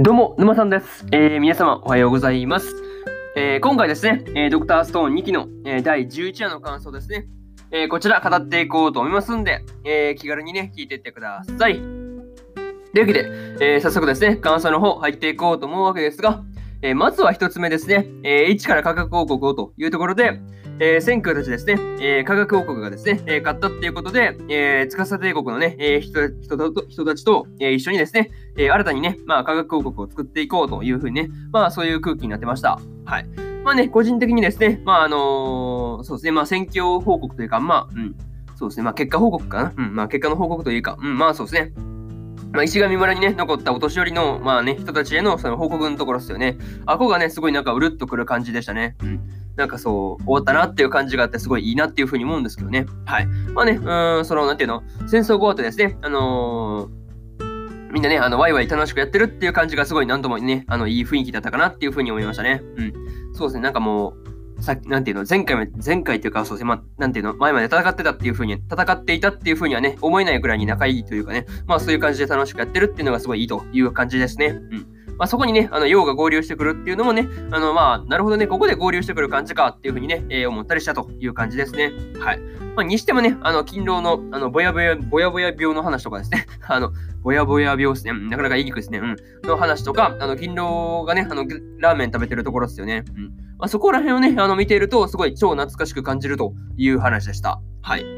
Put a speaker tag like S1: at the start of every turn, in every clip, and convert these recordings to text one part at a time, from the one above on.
S1: どうも、沼さんです。えー皆様、おはようございます。えー今回ですね、えードクターストーン2期の、え第11話の感想ですね、えこちら語っていこうと思いますんで、え気軽にね、聞いていってください。というわけで、え早速ですね、感想の方入っていこうと思うわけですが、えまずは一つ目ですね、えー、1から科学王国をというところで、えー、先空たちですね、えー科学王国がですね、えー勝ったっていうことで、えー、司帝国のね、えー人人と人たちと、えー一緒にですね、えー新たにね、まあ、科学王国を作っていこうというふうにね、まあ、そういう空気になってました。はい。まあね、個人的にですね、まあ、あのーそうですね、まあ、戦況報告というか、まあ、うん、そうですね、まあ、結果報告かな。うん、まあ、結果の報告というか、うん、まあ、そうですね。まあ、石神村にね、残ったお年寄りの、まあね、人たちへのその報告のところですよね。あこがね、すごいなんかうるっとくる感じでしたね。うん。なんかそう、終わったなっていう感じがあって、すごいいいなっていうふうに思うんですけどね。はい。まあね、うん、その、なんていうの、戦争後後ですね、あのーみんなね、あの、ワイワイ楽しくやってるっていう感じがすごいなんともね、あの、いい雰囲気だったかなっていうふうに思いましたね。うん。そうですね、なんかもう、さなんていうの、前回も、前回っていうか、そうですね、まあ、なんていうの、前まで戦ってたっていうふうに、戦っていたっていうふうにはね、思えないくらいに仲いいというかね、まあそういう感じで楽しくやってるっていうのがすごいいいという感じですね。うん。まあそこにね、あの、陽が合流してくるっていうのもね、あの、まあ、なるほどね、ここで合流してくる感じかっていうふうにね、えー思ったりしたという感じですね。はい。まあ、にしてもね、あの、勤労の、あの、ぼやぼや、ぼやぼや病の話とかですね、あの、ぼやぼや病ですね、なかなか言いにくいですね、うん、の話とか、あの、勤労がね、あの、ラーメン食べてるところですよね。うん。まあ、そこら辺をね、あの、見ていると、すごい超懐かしく感じるという話でした。はい。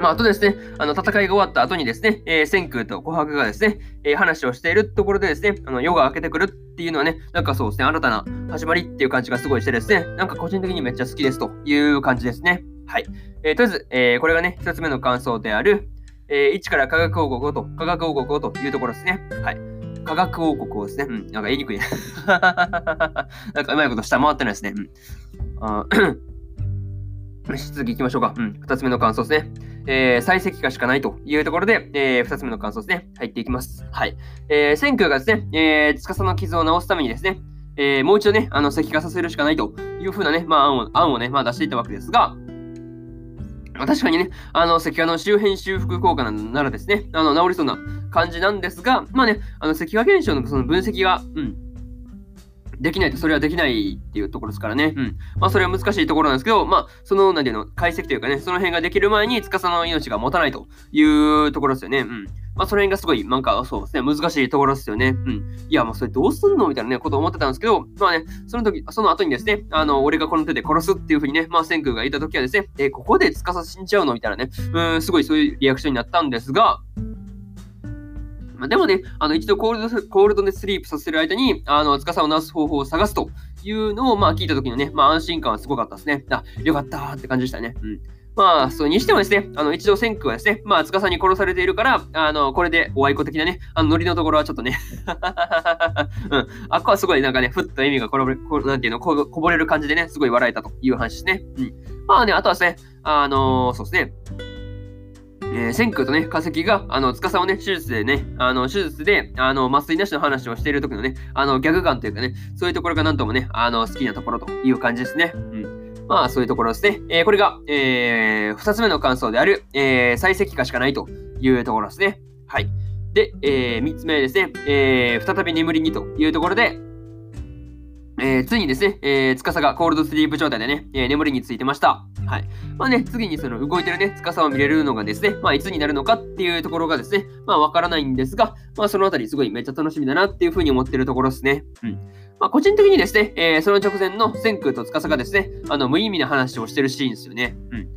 S1: まあ、あとですね、あの、戦いが終わった後にですね、えー、千空と琥珀がですね、えー話をしているところでですね、あの、夜が明けてくるっていうのはね、なんかそうですね、新たな始まりっていう感じがすごいしてですね、なんか個人的にめっちゃ好きですという感じですね。はい。えーとりあえず、えこれがね、一つ目の感想である、え1から科学王国をと、科学王国をというところですね。はい。科学王国をですね。うん、なんか言いにくい。なんかうまいこと下回ってないですね。うん。あーよし次行きましょうか。うん。二つ目の感想ですね。えー、最適化しかないというところで、えー、二つ目の感想ですね。入っていきます。はい。えー、千空がですね、えー、司の傷を治すためにですね、えー、もう一度ね、あの、石化させるしかないというふうなね、まあ、案を、案をね、まあ、出していったわけですが、まあ確かにね、あの、石化の周辺修復効果ならですね、あの、治りそうな感じなんですが、まあね、あの、石化現象のその分析が、うん、できないとそれはできないっていうところですからね。うん。まあそれは難しいところなんですけど、まあその、なんていうの、解析というかね、その辺ができる前に司の命が持たないというところですよね。うん。まあその辺がすごい、なんかそうですね、難しいところですよね。うん。いや、まあそれどうすんのみたいなね、ことを思ってたんですけど、まあね、その時、その後にですね、あの、俺がこの手で殺すっていうふうにね、まあ千空が言った時はですね、えーここで司死んじゃうのみたいなね、うん、すごいそういうリアクションになったんですが、ま、でもね、あの一度コールドコールドでスリープさせる間に、あの、司を治す方法を探すというのを、まあ、聞いた時のね、まあ、安心感はすごかったですね。あ、よかったって感じでしたね。うん。まあ、それにしてもですね、あの、一度千空はですね、まあ、司に殺されているから、あの、これでおあいこ的なね、あの、ノリのところはちょっとね、うん。あっこはすごいなんかね、ふっと笑みがこぼれ、こなんていうの、ここぼれる感じでね、すごい笑えたという話ですね。うん。まあね、あとはですね、あのそうですね、えー、千空とね、化石が、あの、司をね、手術でね、あの、手術で、あの、麻酔なしの話をしている時のね、あの、ギャグ感というかね、そういうところがなんともね、あの、好きなところという感じですね。うん。まあ、そういうところですね。えーこれが、えー、二つ目の感想である、えー、再石化しかないというところですね。はい。で、えー、三つ目ですね、えー、再び眠りにというところで、えー、ついにですね、えー、司がコールドスリープ状態でね、えー眠りについてました。はい。まあね、次にその動いてるね、司を見れるのがですね、まあいつになるのかっていうところがですね、まあわからないんですが、まあそのあたりすごいめっちゃ楽しみだなっていうふうに思ってるところですね。うん。まあ個人的にですね、えーその直前の千空と司がですね、あの無意味な話をしてるシーンですよね。うん。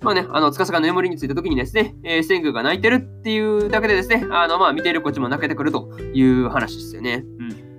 S1: まあね、あの、司が眠りについた時にですね、えー、千空が泣いてるっていうだけでですね、あの、まあ見ているこっちも泣けてくるという話ですよね。うん。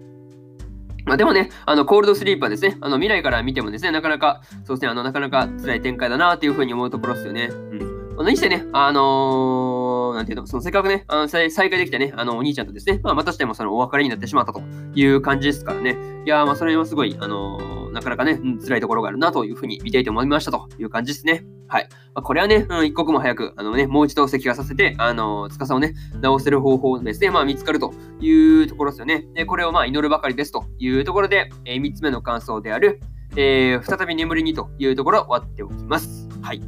S1: まあでもね、あの、コールドスリープはですね、あの、未来から見てもですね、なかなか、そうですね、あの、なかなか辛い展開だなというふうに思うところですよね。うん。まあ、何してね、あのー、なんていうの、そのせっかくね、あの再再会できたね、あの、お兄ちゃんとですね、まあ、またしてもそのお別れになってしまったという感じですからね。いやー、まあ、それはすごい、あのーなかなかね、うん辛いところがあるなというふうに見ていて思いましたという感じですね。はい。まあ、これはね、うん、一刻も早く、あのね、もう一度石化させて、あの、司をね、直せる方法ですね、まあ、見つかるというところですよね。で、これをまあ、祈るばかりですというところで、えー、3つ目の感想である、えー再び眠りにというところを終わっておきます。はい。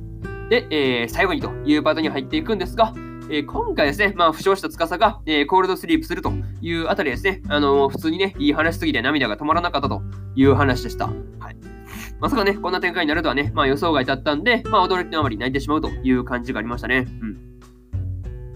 S1: で、えー最後にというパートに入っていくんですが、えー、今回ですね、まあ、負傷した司が、えー、コールドスリープするというあたりですね、あの普通にね、いい話すぎて涙が止まらなかったという話でした。はい。まさかね、こんな展開になるとはね、まあ予想外だったんで、まあ驚きのあまり泣いてしまうという感じがありましたね。うん。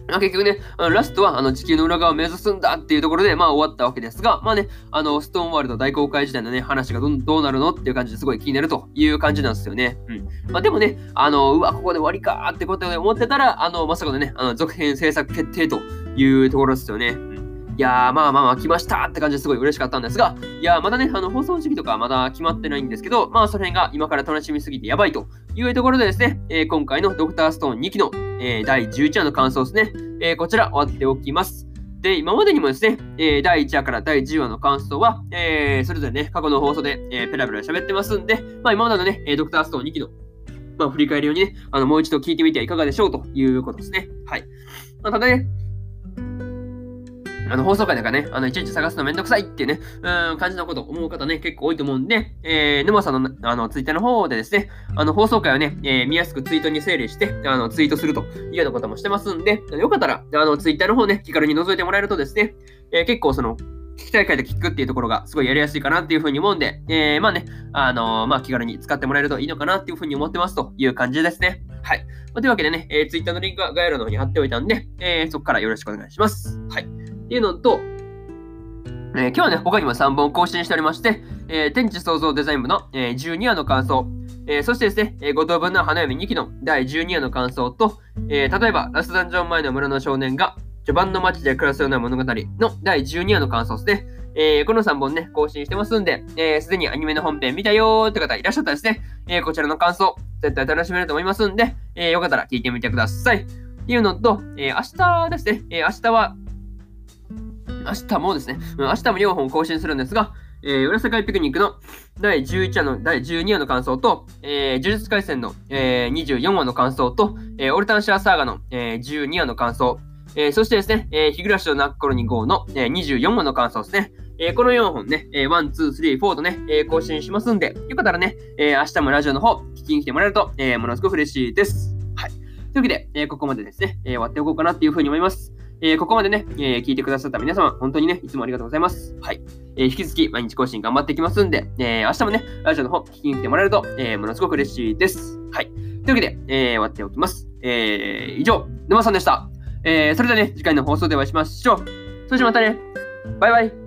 S1: ま、結局ね、ラストはあの地球の裏側を目指すんだっていうところで、まあ終わったわけですが、まあね、あの、ストーンワールド大公開時代のね、話がどどうなるのっていう感じですごい気になるという感じなんですよね。うん。まあでもね、あの、うわ、ここで終わりかってことで思ってたら、あの、まさかのね、あの続編制作決定というところですよね。うんいやー、まあまあまあ、来ましたって感じですごい嬉しかったんですが、いやー、まだね、あの、放送時期とかまだ決まってないんですけど、まあ、その辺が今から楽しみすぎてやばいというところでですね、えー、今回のドクターストーン2期の、えー、第11話の感想ですね、えー、こちら終わっておきます。で、今までにもですね、えー、第1話から第10話の感想は、えー、それぞれね、過去の放送で、えー、ペラペラ喋ってますんで、まあ今までのね、ドクターストーン2期の、まあ振り返るようにね、あの、もう一度聞いてみてはいかがでしょうということですね。はい。まあ、ただね、あの、放送回だかね、あの、いちいち探すのめんどくさいってね、うん、感じのこと思う方ね、結構多いと思うんで、えー、沼さんの、あの、ツイッターの方でですね、あの、放送回をね、えー、見やすくツイートに整理して、あの、ツイートするというようなこともしてますんで、よかったら、あの、ツイッターの方ね、気軽に覗いてもらえるとですね、えー、結構その、聞きたい回で聞くっていうところがすごいやりやすいかなっていうふうに思うんで、えー、まあね、あのー、まあ気軽に使ってもらえるといいのかなっていうふうに思ってますという感じですね。はい。まあ、というわけでね、えー、Twitter のリンクは概要欄の方に貼っておいたんで、えー、そこからよろしくお願いします。はい。っていうのと、えー、今日はね、他にも3本更新しておりまして、えー、天地創造デザイン部の、えー、12話の感想、えー、そしてですね、えー、五等分の花嫁2期の第12話の感想と、えー、例えば、ラストダンジョン前の村の少年が序盤の街で暮らすような物語の第12話の感想ですね。えー、この3本ね、更新してますんで、す、えー、で、にアニメの本編見たよーって方いらっしゃったらですね、えー、こちらの感想、絶対楽しめると思いますんで、えー、よかったら聞いてみてください。っていうのと、えー、明日ですね、えー、明日は、明日もですね、明日も4本更新するんですが、えー、裏世界ピクニックの第11話の第12話の感想と、えー、呪術廻戦の、えー、24話の感想と、えー、オルタンシャーサーガの、えー、12話の感想、えー、そしてですね、えー、日暮らしの泣く頃に GO の、えー、24話の感想ですね。えー、この4本ね、えー、1、2、3、4とね、えー、更新しますんで、よかったらね、えー、明日もラジオの方、聞きに来てもらえると、えー、ものすごく嬉しいです。はい。というわけで、えー、ここまでですね、えー、終わっておこうかなっていうふうに思います。えー、ここまでね、えー、聞いてくださった皆様、本当にね、いつもありがとうございます。はい。えー、引き続き毎日更新頑張っていきますんで、え明日もね、ラジオの方、聞きに来てもらえると、えものすごく嬉しいです。はい。というわけで、え終わっておきます。え以上、沼さんでした。えそれではね、次回の放送でお会いしましょう。それじゃまたね。バイバイ。